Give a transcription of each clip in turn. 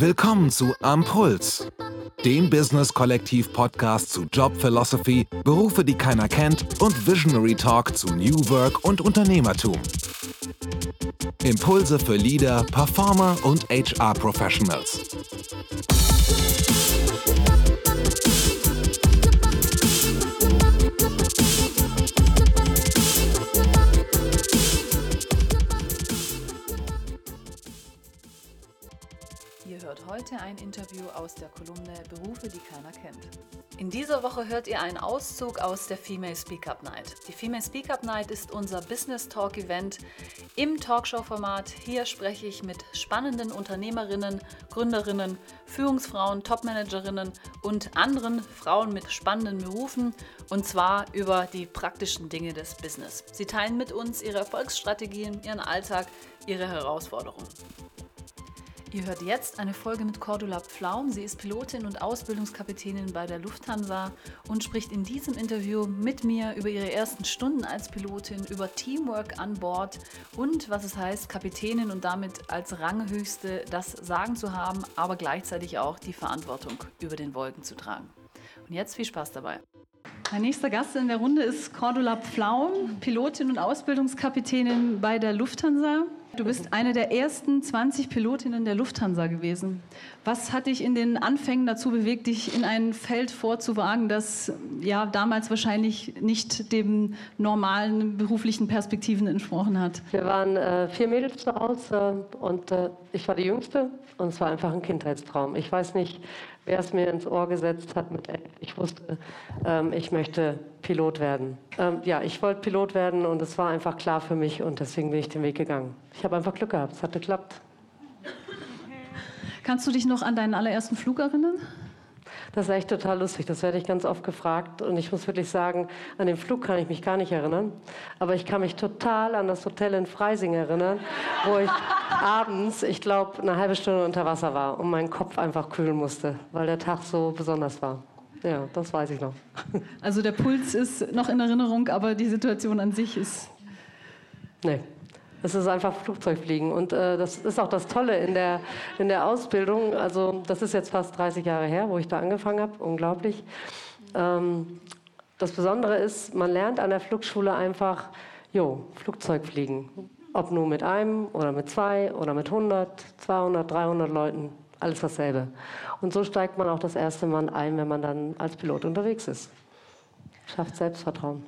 Willkommen zu Ampuls, dem Business-Kollektiv-Podcast zu Job Philosophy, Berufe, die keiner kennt und Visionary Talk zu New Work und Unternehmertum. Impulse für Leader, Performer und HR-Professionals. Heute ein Interview aus der Kolumne Berufe, die keiner kennt. In dieser Woche hört ihr einen Auszug aus der Female Speak Up Night. Die Female Speak Up Night ist unser Business Talk Event im Talkshow-Format. Hier spreche ich mit spannenden Unternehmerinnen, Gründerinnen, Führungsfrauen, Topmanagerinnen und anderen Frauen mit spannenden Berufen und zwar über die praktischen Dinge des Business. Sie teilen mit uns ihre Erfolgsstrategien, ihren Alltag, ihre Herausforderungen. Ihr hört jetzt eine Folge mit Cordula Pflaum. Sie ist Pilotin und Ausbildungskapitänin bei der Lufthansa und spricht in diesem Interview mit mir über ihre ersten Stunden als Pilotin, über Teamwork an Bord und was es heißt, Kapitänin und damit als Ranghöchste das Sagen zu haben, aber gleichzeitig auch die Verantwortung über den Wolken zu tragen. Und jetzt viel Spaß dabei. Mein nächster Gast in der Runde ist Cordula Pflaum, Pilotin und Ausbildungskapitänin bei der Lufthansa. Du bist eine der ersten 20 Pilotinnen der Lufthansa gewesen. Was hat dich in den Anfängen dazu bewegt, dich in ein Feld vorzuwagen, das ja damals wahrscheinlich nicht dem normalen beruflichen Perspektiven entsprochen hat? Wir waren äh, vier Mädels zu Hause und äh, ich war die Jüngste und es war einfach ein Kindheitstraum. Ich weiß nicht, wer es mir ins Ohr gesetzt hat. Mit, ich wusste, ähm, ich möchte Pilot werden. Ähm, ja, ich wollte Pilot werden und es war einfach klar für mich und deswegen bin ich den Weg gegangen. Ich habe einfach Glück gehabt, es hat geklappt. Kannst du dich noch an deinen allerersten Flug erinnern? Das ist echt total lustig. Das werde ich ganz oft gefragt. Und ich muss wirklich sagen, an den Flug kann ich mich gar nicht erinnern. Aber ich kann mich total an das Hotel in Freising erinnern, wo ich abends, ich glaube, eine halbe Stunde unter Wasser war und meinen Kopf einfach kühlen musste, weil der Tag so besonders war. Ja, das weiß ich noch. Also der Puls ist noch in Erinnerung, aber die Situation an sich ist. Nee, es ist einfach Flugzeugfliegen. Und äh, das ist auch das Tolle in der, in der Ausbildung. Also, das ist jetzt fast 30 Jahre her, wo ich da angefangen habe. Unglaublich. Ähm, das Besondere ist, man lernt an der Flugschule einfach, jo, Flugzeugfliegen. Ob nur mit einem oder mit zwei oder mit 100, 200, 300 Leuten. Alles dasselbe. Und so steigt man auch das erste Mal ein, wenn man dann als Pilot unterwegs ist. Schafft Selbstvertrauen.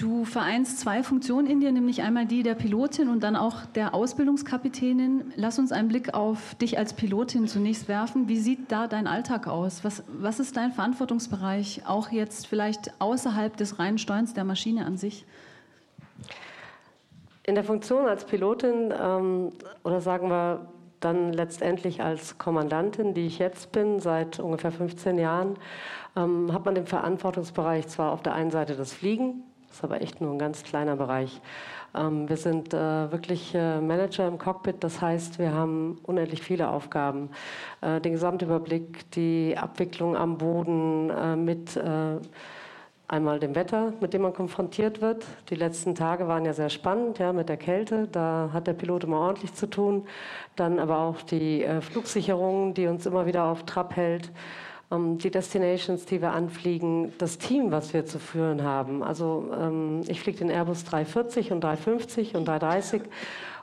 Du vereinst zwei Funktionen in dir, nämlich einmal die der Pilotin und dann auch der Ausbildungskapitänin. Lass uns einen Blick auf dich als Pilotin zunächst werfen. Wie sieht da dein Alltag aus? Was, was ist dein Verantwortungsbereich, auch jetzt vielleicht außerhalb des reinen Steuerns der Maschine an sich? In der Funktion als Pilotin ähm, oder sagen wir dann letztendlich als Kommandantin, die ich jetzt bin, seit ungefähr 15 Jahren, ähm, hat man den Verantwortungsbereich zwar auf der einen Seite das Fliegen, das ist aber echt nur ein ganz kleiner Bereich. Ähm, wir sind äh, wirklich äh, Manager im Cockpit, das heißt, wir haben unendlich viele Aufgaben. Äh, den Gesamtüberblick, die Abwicklung am Boden mit einmal dem Wetter, mit dem man konfrontiert wird. Die letzten Tage waren ja sehr spannend, ja, mit der Kälte. Da hat der Pilot immer ordentlich zu tun. Dann aber auch die äh, Flugsicherung, die uns immer wieder auf Trab hält. Ähm, die Destinations, die wir anfliegen, das Team, was wir zu führen haben. Also ähm, ich fliege den Airbus 340 und 350 und 330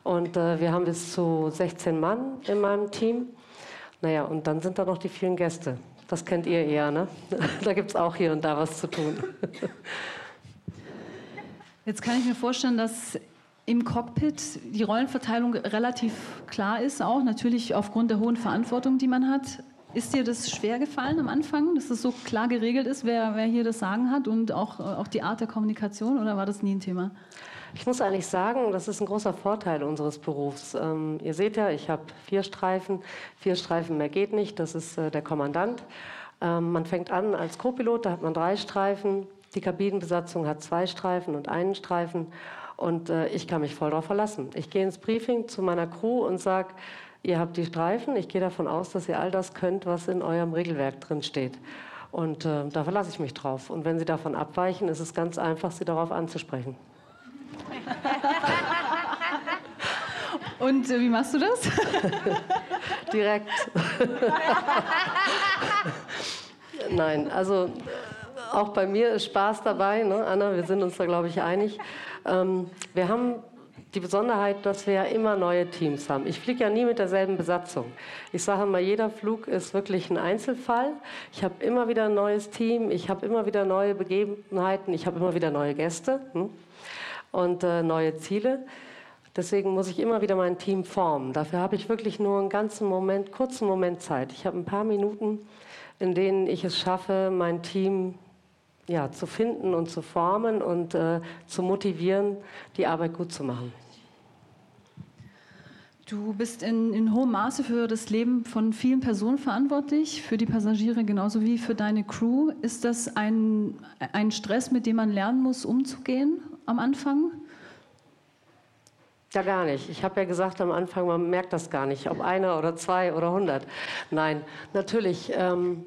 und äh, wir haben bis zu 16 Mann in meinem Team. Naja, und dann sind da noch die vielen Gäste. Das kennt ihr eher, ne? da gibt es auch hier und da was zu tun. Jetzt kann ich mir vorstellen, dass im Cockpit die Rollenverteilung relativ klar ist, auch natürlich aufgrund der hohen Verantwortung, die man hat. Ist dir das schwer gefallen am Anfang, dass es so klar geregelt ist, wer, wer hier das Sagen hat und auch, auch die Art der Kommunikation oder war das nie ein Thema? Ich muss eigentlich sagen, das ist ein großer Vorteil unseres Berufs. Ähm, ihr seht ja, ich habe vier Streifen. Vier Streifen mehr geht nicht, das ist äh, der Kommandant. Ähm, man fängt an als Co-Pilot, da hat man drei Streifen. Die Kabinenbesatzung hat zwei Streifen und einen Streifen. Und äh, ich kann mich voll darauf verlassen. Ich gehe ins Briefing zu meiner Crew und sage, Ihr habt die Streifen. Ich gehe davon aus, dass ihr all das könnt, was in eurem Regelwerk drin steht. Und äh, da verlasse ich mich drauf. Und wenn Sie davon abweichen, ist es ganz einfach, Sie darauf anzusprechen. Und äh, wie machst du das? direkt. Nein, also auch bei mir ist Spaß dabei, ne? Anna, wir sind uns da, glaube ich, einig. Ähm, wir haben die Besonderheit, dass wir ja immer neue Teams haben. Ich fliege ja nie mit derselben Besatzung. Ich sage mal, jeder Flug ist wirklich ein Einzelfall. Ich habe immer wieder ein neues Team, ich habe immer wieder neue Begebenheiten, ich habe immer wieder neue Gäste hm? und äh, neue Ziele. Deswegen muss ich immer wieder mein Team formen. Dafür habe ich wirklich nur einen ganzen Moment, kurzen Moment Zeit. Ich habe ein paar Minuten, in denen ich es schaffe, mein Team ja, zu finden und zu formen und äh, zu motivieren, die Arbeit gut zu machen. Du bist in, in, hohem Maße für das Leben von vielen Personen verantwortlich, für die Passagiere genauso wie für deine Crew. Ist das ein, ein Stress, mit dem man lernen muss, umzugehen am Anfang? Ja, gar nicht. Ich habe ja gesagt am Anfang, man merkt das gar nicht, ob einer oder zwei oder hundert. Nein, natürlich ähm,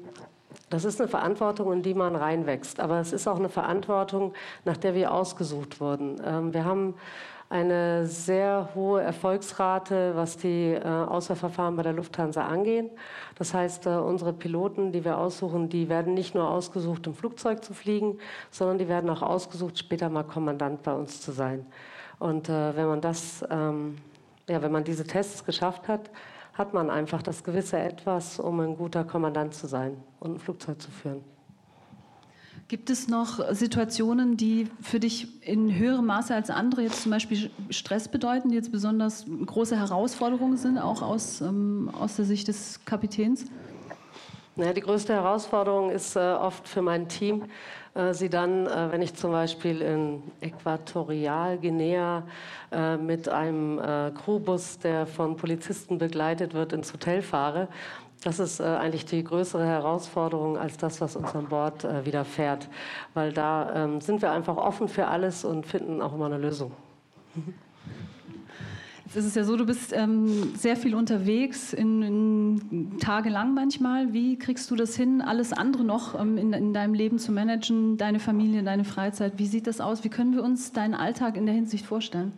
das ist eine Verantwortung, in die man reinwächst. Aber es ist auch eine Verantwortung, nach der wir ausgesucht wurden. Ähm, wir haben eine sehr hohe Erfolgsrate, was die äh, Auswahlverfahren bei der Lufthansa angehen. Das heißt, äh, unsere Piloten, die wir aussuchen, die werden nicht nur ausgesucht, im Flugzeug zu fliegen, sondern die werden auch ausgesucht, später mal Kommandant bei uns zu sein. Und äh, wenn man das, ähm, ja, wenn man diese Tests geschafft hat, hat man einfach das gewisse Etwas, um ein guter Kommandant zu sein und ein Flugzeug zu führen. Gibt es noch Situationen, die für dich in höherem Maße als andere jetzt zum Beispiel Stress bedeuten, die jetzt besonders große Herausforderungen sind, auch aus, ähm, aus der Sicht des Kapitäns? Naja, die größte Herausforderung ist äh, oft für mein Team, äh, sie dann, äh, wenn ich zum Beispiel in Äquatorialguinea äh, mit einem äh, Crewbus, der von Polizisten begleitet wird, ins Hotel fahre. Das ist äh, eigentlich die größere Herausforderung als das, was uns an Bord widerfährt. Weil da ähm, sind wir einfach offen für alles und finden auch immer eine Lösung. Es ist ja so, du bist ähm, sehr viel unterwegs, in, in, tagelang manchmal. Wie kriegst du das hin, alles andere noch ähm, in, in, deinem Leben zu managen, deine Familie, deine Freizeit? Wie sieht das aus? Wie können wir uns deinen Alltag in der Hinsicht vorstellen?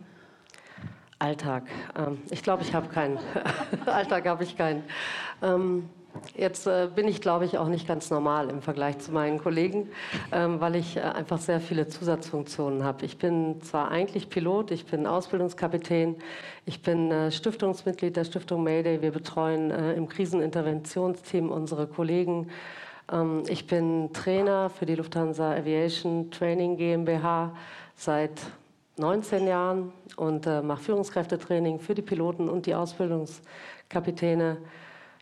Alltag. Ähm, ich glaube, ich habe keinen. Alltag habe ich keinen. Jetzt äh, bin ich, glaube ich, auch nicht ganz normal im Vergleich zu meinen Kollegen, ähm, weil ich äh, einfach sehr viele Zusatzfunktionen habe. Ich bin zwar eigentlich Pilot, ich bin Ausbildungskapitän, ich bin äh, Stiftungsmitglied der Stiftung Mayday. Wir betreuen äh, im Kriseninterventionsteam unsere Kollegen. Ähm, ich bin Trainer für die Lufthansa Aviation Training GmbH seit 19 Jahren und äh, mache Führungskräftetraining für die Piloten und die Ausbildungskapitäne.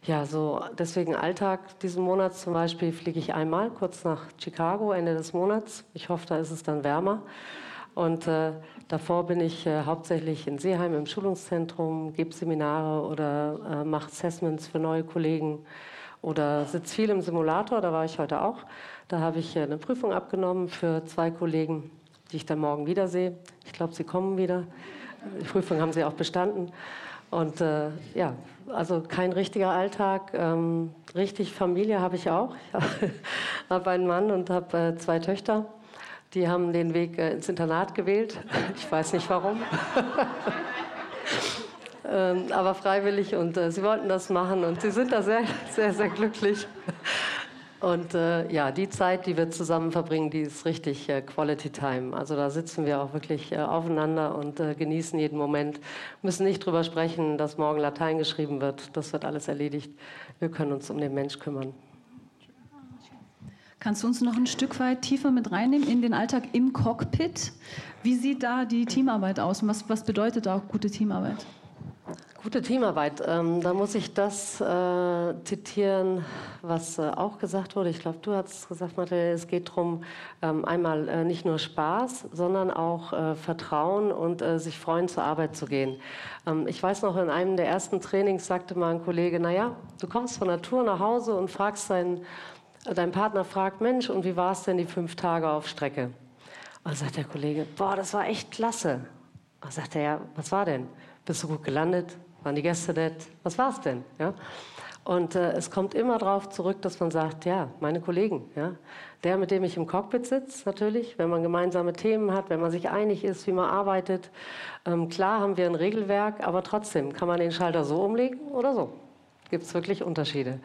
Ja, so deswegen Alltag diesen Monat zum Beispiel fliege ich einmal kurz nach Chicago Ende des Monats. Ich hoffe, da ist es dann wärmer. Und äh, davor bin ich äh, hauptsächlich in Seeheim im Schulungszentrum, gebe Seminare oder äh, mache Assessments für neue Kollegen oder sitze viel im Simulator. Da war ich heute auch. Da habe ich äh, eine Prüfung abgenommen für zwei Kollegen, die ich dann morgen wiedersehe. Ich glaube, sie kommen wieder. Die Prüfung haben sie auch bestanden. Und äh, ja, also kein richtiger Alltag. Ähm, richtig Familie habe ich auch. Ich habe einen Mann und habe äh, zwei Töchter. Die haben den Weg äh, ins Internat gewählt. Ich weiß nicht warum. ähm, aber freiwillig und äh, sie wollten das machen und sie sind da sehr, sehr, sehr glücklich. Und äh, ja, die Zeit, die wir zusammen verbringen, die ist richtig äh, Quality Time. Also da sitzen wir auch wirklich äh, aufeinander und äh, genießen jeden Moment. Müssen nicht drüber sprechen, dass morgen Latein geschrieben wird. Das wird alles erledigt. Wir können uns um den Mensch kümmern. Kannst du uns noch ein Stück weit tiefer mit reinnehmen in den Alltag im Cockpit? Wie sieht da die Teamarbeit aus? Was, was bedeutet auch gute Teamarbeit? Gute Teamarbeit. Ähm, da muss ich das äh, zitieren, was äh, auch gesagt wurde. Ich glaube, du hast gesagt, Mathe, es geht darum, ähm, einmal äh, nicht nur Spaß, sondern auch äh, Vertrauen und äh, sich freuen, zur Arbeit zu gehen. Ähm, ich weiß noch, in einem der ersten Trainings sagte mal ein Kollege, naja, du kommst von der Tour nach Hause und fragst deinen, dein Partner fragt, Mensch, und wie war es denn die fünf Tage auf Strecke? Und sagt der Kollege, boah, das war echt klasse. Und sagt er, ja, was war denn? Bist du gut gelandet? Waren die Gäste nett? Was war es denn? Ja? Und äh, es kommt immer darauf zurück, dass man sagt, ja, meine Kollegen, ja, der, mit dem ich im Cockpit sitze, natürlich, wenn man gemeinsame Themen hat, wenn man sich einig ist, wie man arbeitet. Ähm, klar haben wir ein Regelwerk, aber trotzdem kann man den Schalter so umlegen oder so. gibt es wirklich Unterschiede.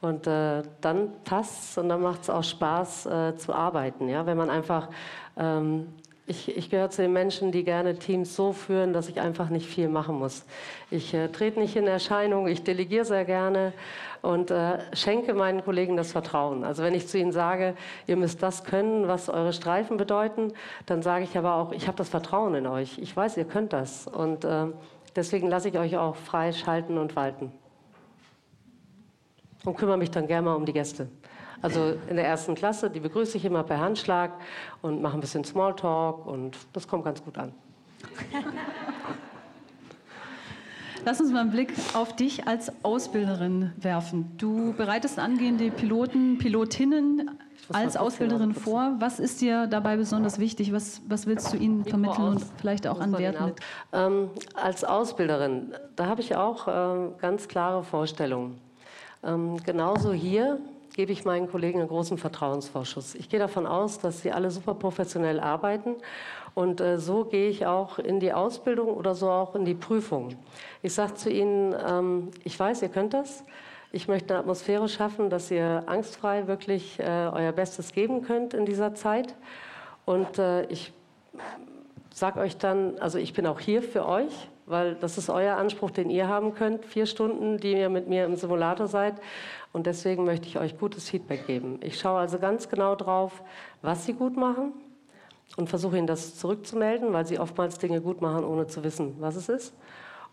Und äh, dann passt es und dann macht es auch Spaß äh, zu arbeiten. Ja? Wenn man einfach ähm, ich, ich gehöre zu den Menschen, die gerne Teams so führen, dass ich einfach nicht viel machen muss. Ich äh, trete nicht in Erscheinung, ich delegiere sehr gerne und äh, schenke meinen Kollegen das Vertrauen. Also wenn ich zu ihnen sage, ihr müsst das können, was eure Streifen bedeuten, dann sage ich aber auch, ich habe das Vertrauen in euch. Ich weiß, ihr könnt das. Und äh, deswegen lasse ich euch auch frei schalten und walten. Und kümmere mich dann gerne mal um die Gäste. Also in der ersten Klasse, die begrüße ich immer per Handschlag und mache ein bisschen Smalltalk und das kommt ganz gut an. Lass uns mal einen Blick auf dich als Ausbilderin werfen. Du bereitest angehende Piloten, Pilotinnen als Ausbilderin vor. Was ist dir dabei besonders wichtig? Was, was willst du ihnen vermitteln und vielleicht auch an Wert mit? Ähm, als Ausbilderin, da habe ich auch äh, ganz klare Vorstellungen. Ähm, genauso hier gebe ich meinen Kollegen einen großen Vertrauensvorschuss. Ich gehe davon aus, dass sie alle super professionell arbeiten und äh, so gehe ich auch in die Ausbildung oder so auch in die Prüfung. Ich sage zu ihnen, ähm, ich weiß, ihr könnt das. Ich möchte eine Atmosphäre schaffen, dass ihr angstfrei wirklich äh, euer Bestes geben könnt in dieser Zeit. Und äh, ich sage euch dann, also ich bin auch hier für euch, weil das ist euer Anspruch, den ihr haben könnt. Vier Stunden, die ihr mit mir im Simulator seid. Und deswegen möchte ich euch gutes Feedback geben. Ich schaue also ganz genau drauf, was sie gut machen und versuche ihnen das zurückzumelden, weil sie oftmals Dinge gut machen, ohne zu wissen, was es ist.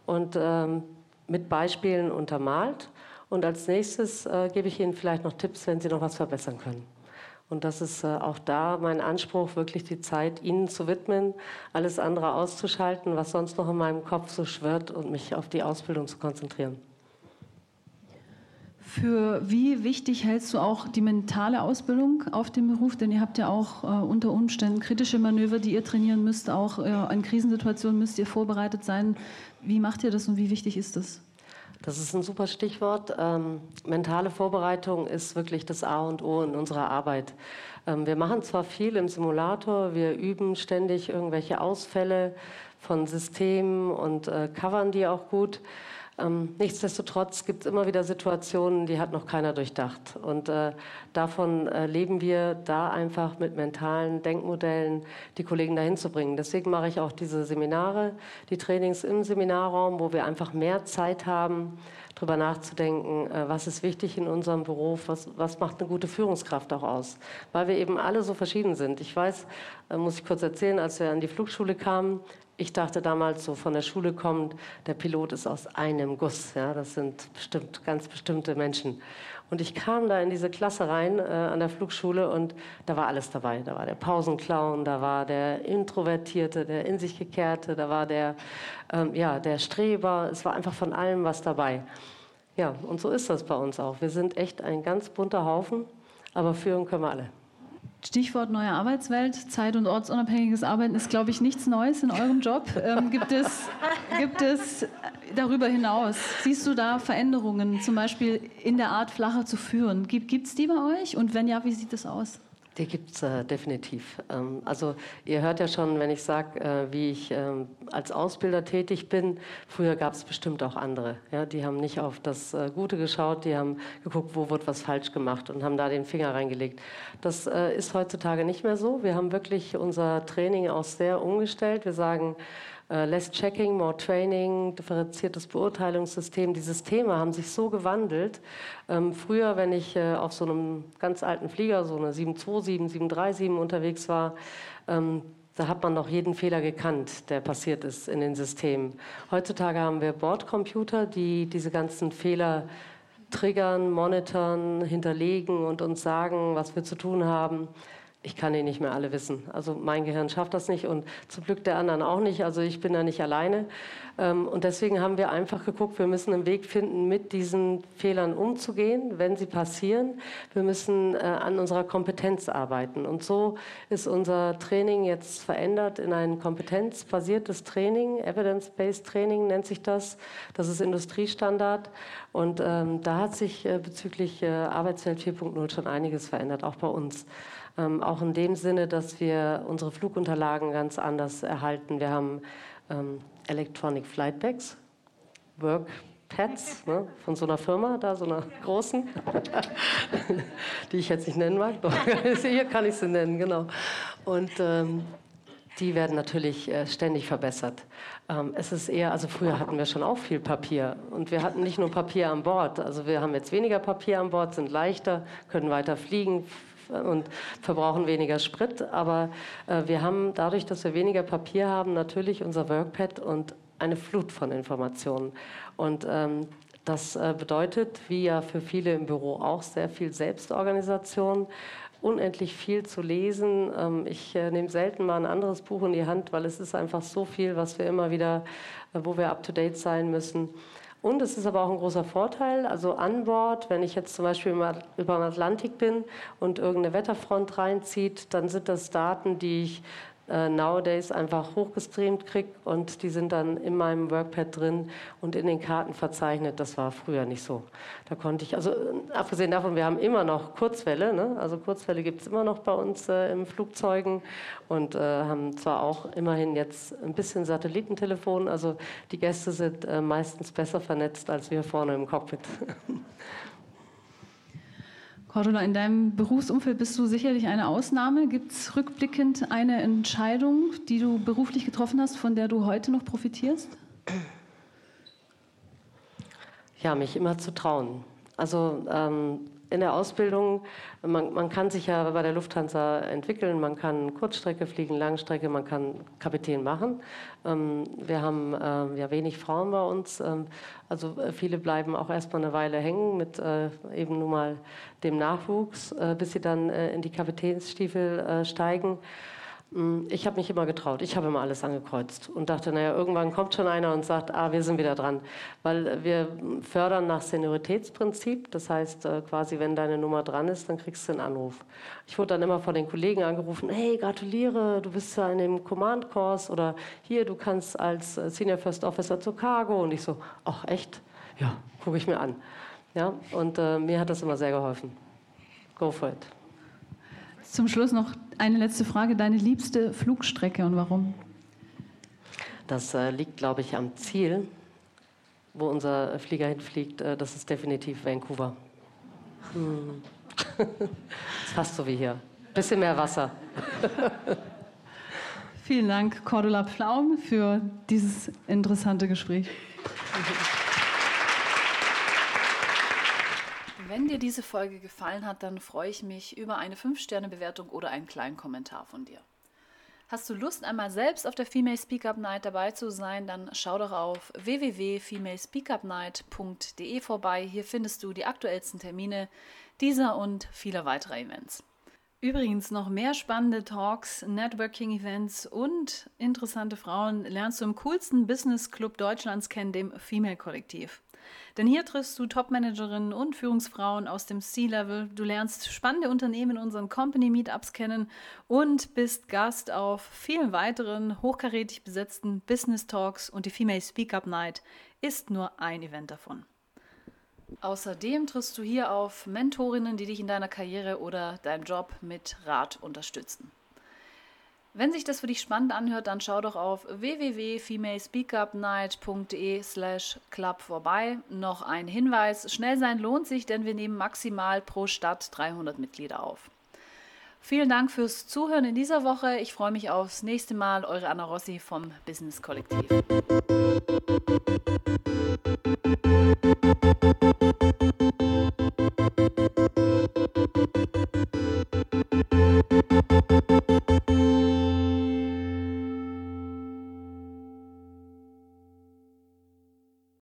Und ähm, mit Beispielen untermalt. Und als nächstes äh, gebe ich ihnen vielleicht noch Tipps, wenn sie noch was verbessern können. Und das ist äh, auch da mein Anspruch, wirklich die Zeit Ihnen zu widmen, alles andere auszuschalten, was sonst noch in meinem Kopf so schwirrt und mich auf die Ausbildung zu konzentrieren. Für wie wichtig hältst du auch die mentale Ausbildung auf dem Beruf? Denn ihr habt ja auch äh, unter Umständen kritische Manöver, die ihr trainieren müsst. Auch äh, in Krisensituationen müsst ihr vorbereitet sein. Wie macht ihr das und wie wichtig ist das? Das ist ein super Stichwort. Ähm, mentale Vorbereitung ist wirklich das A und O in unserer Arbeit. Ähm, wir machen zwar viel im Simulator, wir üben ständig irgendwelche Ausfälle von Systemen und äh, covern die auch gut. Ähm, nichtsdestotrotz gibt es immer wieder Situationen, die hat noch keiner durchdacht. Und äh, davon äh, leben wir da einfach mit mentalen Denkmodellen, die Kollegen dahin zu bringen. Deswegen mache ich auch diese Seminare, die Trainings im Seminarraum, wo wir einfach mehr Zeit haben, darüber nachzudenken, äh, was ist wichtig in unserem Beruf, was, was macht eine gute Führungskraft auch aus. Weil wir eben alle so verschieden sind. Ich weiß, äh, muss ich kurz erzählen, als wir an die Flugschule kamen, ich dachte damals, so von der Schule kommend, der Pilot ist aus einem Guss. Ja, das sind bestimmt ganz bestimmte Menschen. Und ich kam da in diese Klasse rein äh, an der Flugschule und da war alles dabei. Da war der Pausenclown, da war der Introvertierte, der in sich gekehrte, da war der, ähm, ja, der Streber. Es war einfach von allem was dabei. Ja, und so ist das bei uns auch. Wir sind echt ein ganz bunter Haufen, aber führen können wir alle. Stichwort neue Arbeitswelt, zeit- und ortsunabhängiges Arbeiten ist, glaube ich, nichts Neues in eurem Job. Ähm, gibt, es, gibt es darüber hinaus, siehst du da Veränderungen, zum Beispiel in der Art, flacher zu führen? Gibt es die bei euch? Und wenn ja, wie sieht das aus? Die gibt es äh, definitiv. Ähm, also ihr hört ja schon, wenn ich sage, äh, wie ich ähm, als Ausbilder tätig bin. Früher gab es bestimmt auch andere. Ja? Die haben nicht auf das äh, Gute geschaut, die haben geguckt, wo wird was falsch gemacht und haben da den Finger reingelegt. Das äh, ist heutzutage nicht mehr so. Wir haben wirklich unser Training auch sehr umgestellt. Wir sagen, less Checking, More Training, differenziertes Beurteilungssystem. Die Systeme haben sich so gewandelt. Ähm, früher, wenn ich äh, auf so einem ganz alten Flieger, so eine 727, 737 unterwegs war, ähm, da hat man noch jeden Fehler gekannt, der passiert ist in den Systemen. Heutzutage haben wir Bordcomputer, die diese ganzen Fehler triggern, monitoren, hinterlegen und uns sagen, was wir zu tun haben ich kann die nicht mehr alle wissen. Also mein Gehirn schafft das nicht und zum Glück der anderen auch nicht. Also ich bin da nicht alleine. Ähm, und deswegen haben wir einfach geguckt, wir müssen einen Weg finden, mit diesen Fehlern umzugehen, wenn sie passieren. Wir müssen äh, an unserer Kompetenz arbeiten. Und so ist unser Training jetzt verändert in ein kompetenzbasiertes Training. Evidence-Based Training nennt sich das. Das ist Industriestandard. Und ähm, da hat sich äh, bezüglich äh, Arbeitswelt 4.0 schon einiges verändert, auch bei uns. Ähm, auch in dem Sinne, dass wir unsere Flugunterlagen ganz anders erhalten. Wir haben ähm, Electronic Flight Bags, Work Pads ne, von so einer Firma, da so einer großen, die ich jetzt nicht nennen mag. Hier kann ich sie nennen, genau. Und ähm, die werden natürlich äh, ständig verbessert. Ähm, es ist eher, also früher hatten wir schon auch viel Papier und wir hatten nicht nur Papier an Bord. Also wir haben jetzt weniger Papier an Bord, sind leichter, können weiter fliegen und verbrauchen weniger Sprit. Aber äh, wir haben dadurch, dass wir weniger Papier haben, natürlich unser Workpad und eine Flut von Informationen. Und ähm, das äh, bedeutet, wie ja für viele im Büro auch, sehr viel Selbstorganisation unendlich viel zu lesen. Ähm, ich äh, nehme selten mal ein anderes Buch in die Hand, weil es ist einfach so viel, was wir immer wieder, äh, wo wir up-to-date sein müssen. Und es ist aber auch ein großer Vorteil, also an Bord, wenn ich jetzt zum Beispiel über den Atlantik bin und irgendeine Wetterfront reinzieht, dann sind das Daten, die ich äh, nowadays einfach hochgestreamt kriege und die sind dann in meinem Workpad drin und in den Karten verzeichnet. Das war früher nicht so. Da konnte ich, also äh, abgesehen davon, wir haben immer noch Kurzwelle, ne? also Kurzwelle gibt es immer noch bei uns äh, im Flugzeugen und äh, haben zwar auch immerhin jetzt ein bisschen Satellitentelefon, also die Gäste sind äh, meistens besser vernetzt als wir vorne im Cockpit. Cordula, in deinem Berufsumfeld bist du sicherlich eine Ausnahme. Gibt es rückblickend eine Entscheidung, die du beruflich getroffen hast, von der du heute noch profitierst? Ja, mich immer zu trauen. Also ähm, in der Ausbildung, man, man, kann sich ja bei der Lufthansa entwickeln, man kann Kurzstrecke fliegen, Langstrecke, man kann Kapitän machen. Ähm, wir haben äh, ja wenig Frauen bei uns, ähm, also äh, viele bleiben auch erstmal eine Weile hängen mit äh, eben nun mal dem Nachwuchs, äh, bis sie dann äh, in die Kapitänsstiefel äh, steigen. Mm, ich habe mich immer getraut. Ich habe immer alles angekreuzt und dachte, naja, irgendwann kommt schon einer und sagt, ah, wir sind wieder dran. Weil wir fördern nach Senioritätsprinzip. Das heißt, äh, quasi, wenn deine Nummer dran ist, dann kriegst du einen Anruf. Ich wurde dann immer von den Kollegen angerufen, hey, gratuliere, du bist ja in dem Command-Kurs oder hier, du kannst als äh, Senior First Officer zu Cargo. Und ich so, ach, echt? Ja, gucke ich mir an. Ja, und äh, mir hat das immer sehr geholfen. Go for it. Zum Schluss noch eine letzte Frage. Deine liebste Flugstrecke und warum? Das äh, liegt, glaube ich, am Ziel, wo unser Flieger hinfliegt. Äh, das ist definitiv Vancouver. Hm. ist fast so wie hier. Bisschen mehr Wasser. Vielen Dank, Cordula Pflaum, für dieses interessante Gespräch. Wenn dir diese Folge gefallen hat, dann freue ich mich über eine 5-Sterne-Bewertung oder einen kleinen Kommentar von dir. Hast du Lust, einmal selbst auf der Female Speak Up Night dabei zu sein, dann schau doch auf www.femalespeakupnight.de vorbei. Hier findest du die aktuellsten Termine dieser und vieler weiterer Events. Übrigens noch mehr spannende Talks, Networking-Events und interessante Frauen lernst du im coolsten Business Club Deutschlands kennen, dem Female Kollektiv. Denn hier triffst du Top-Managerinnen und Führungsfrauen aus dem C-Level. Du lernst spannende Unternehmen in unseren Company-Meetups kennen und bist Gast auf vielen weiteren hochkarätig besetzten Business Talks und die Female Speak Up Night ist nur ein Event davon. Außerdem triffst du hier auf Mentorinnen, die dich in deiner Karriere oder deinem Job mit Rat unterstützen. Wenn sich das für dich spannend anhört, dann schau doch auf www.femalespeakupnight.de slash club vorbei. Noch ein Hinweis, schnell sein lohnt sich, denn wir nehmen maximal pro Stadt 300 Mitglieder auf. Vielen Dank fürs Zuhören in dieser Woche. Ich freue mich aufs nächste Mal. Eure Anna Rossi vom Business Kollektiv.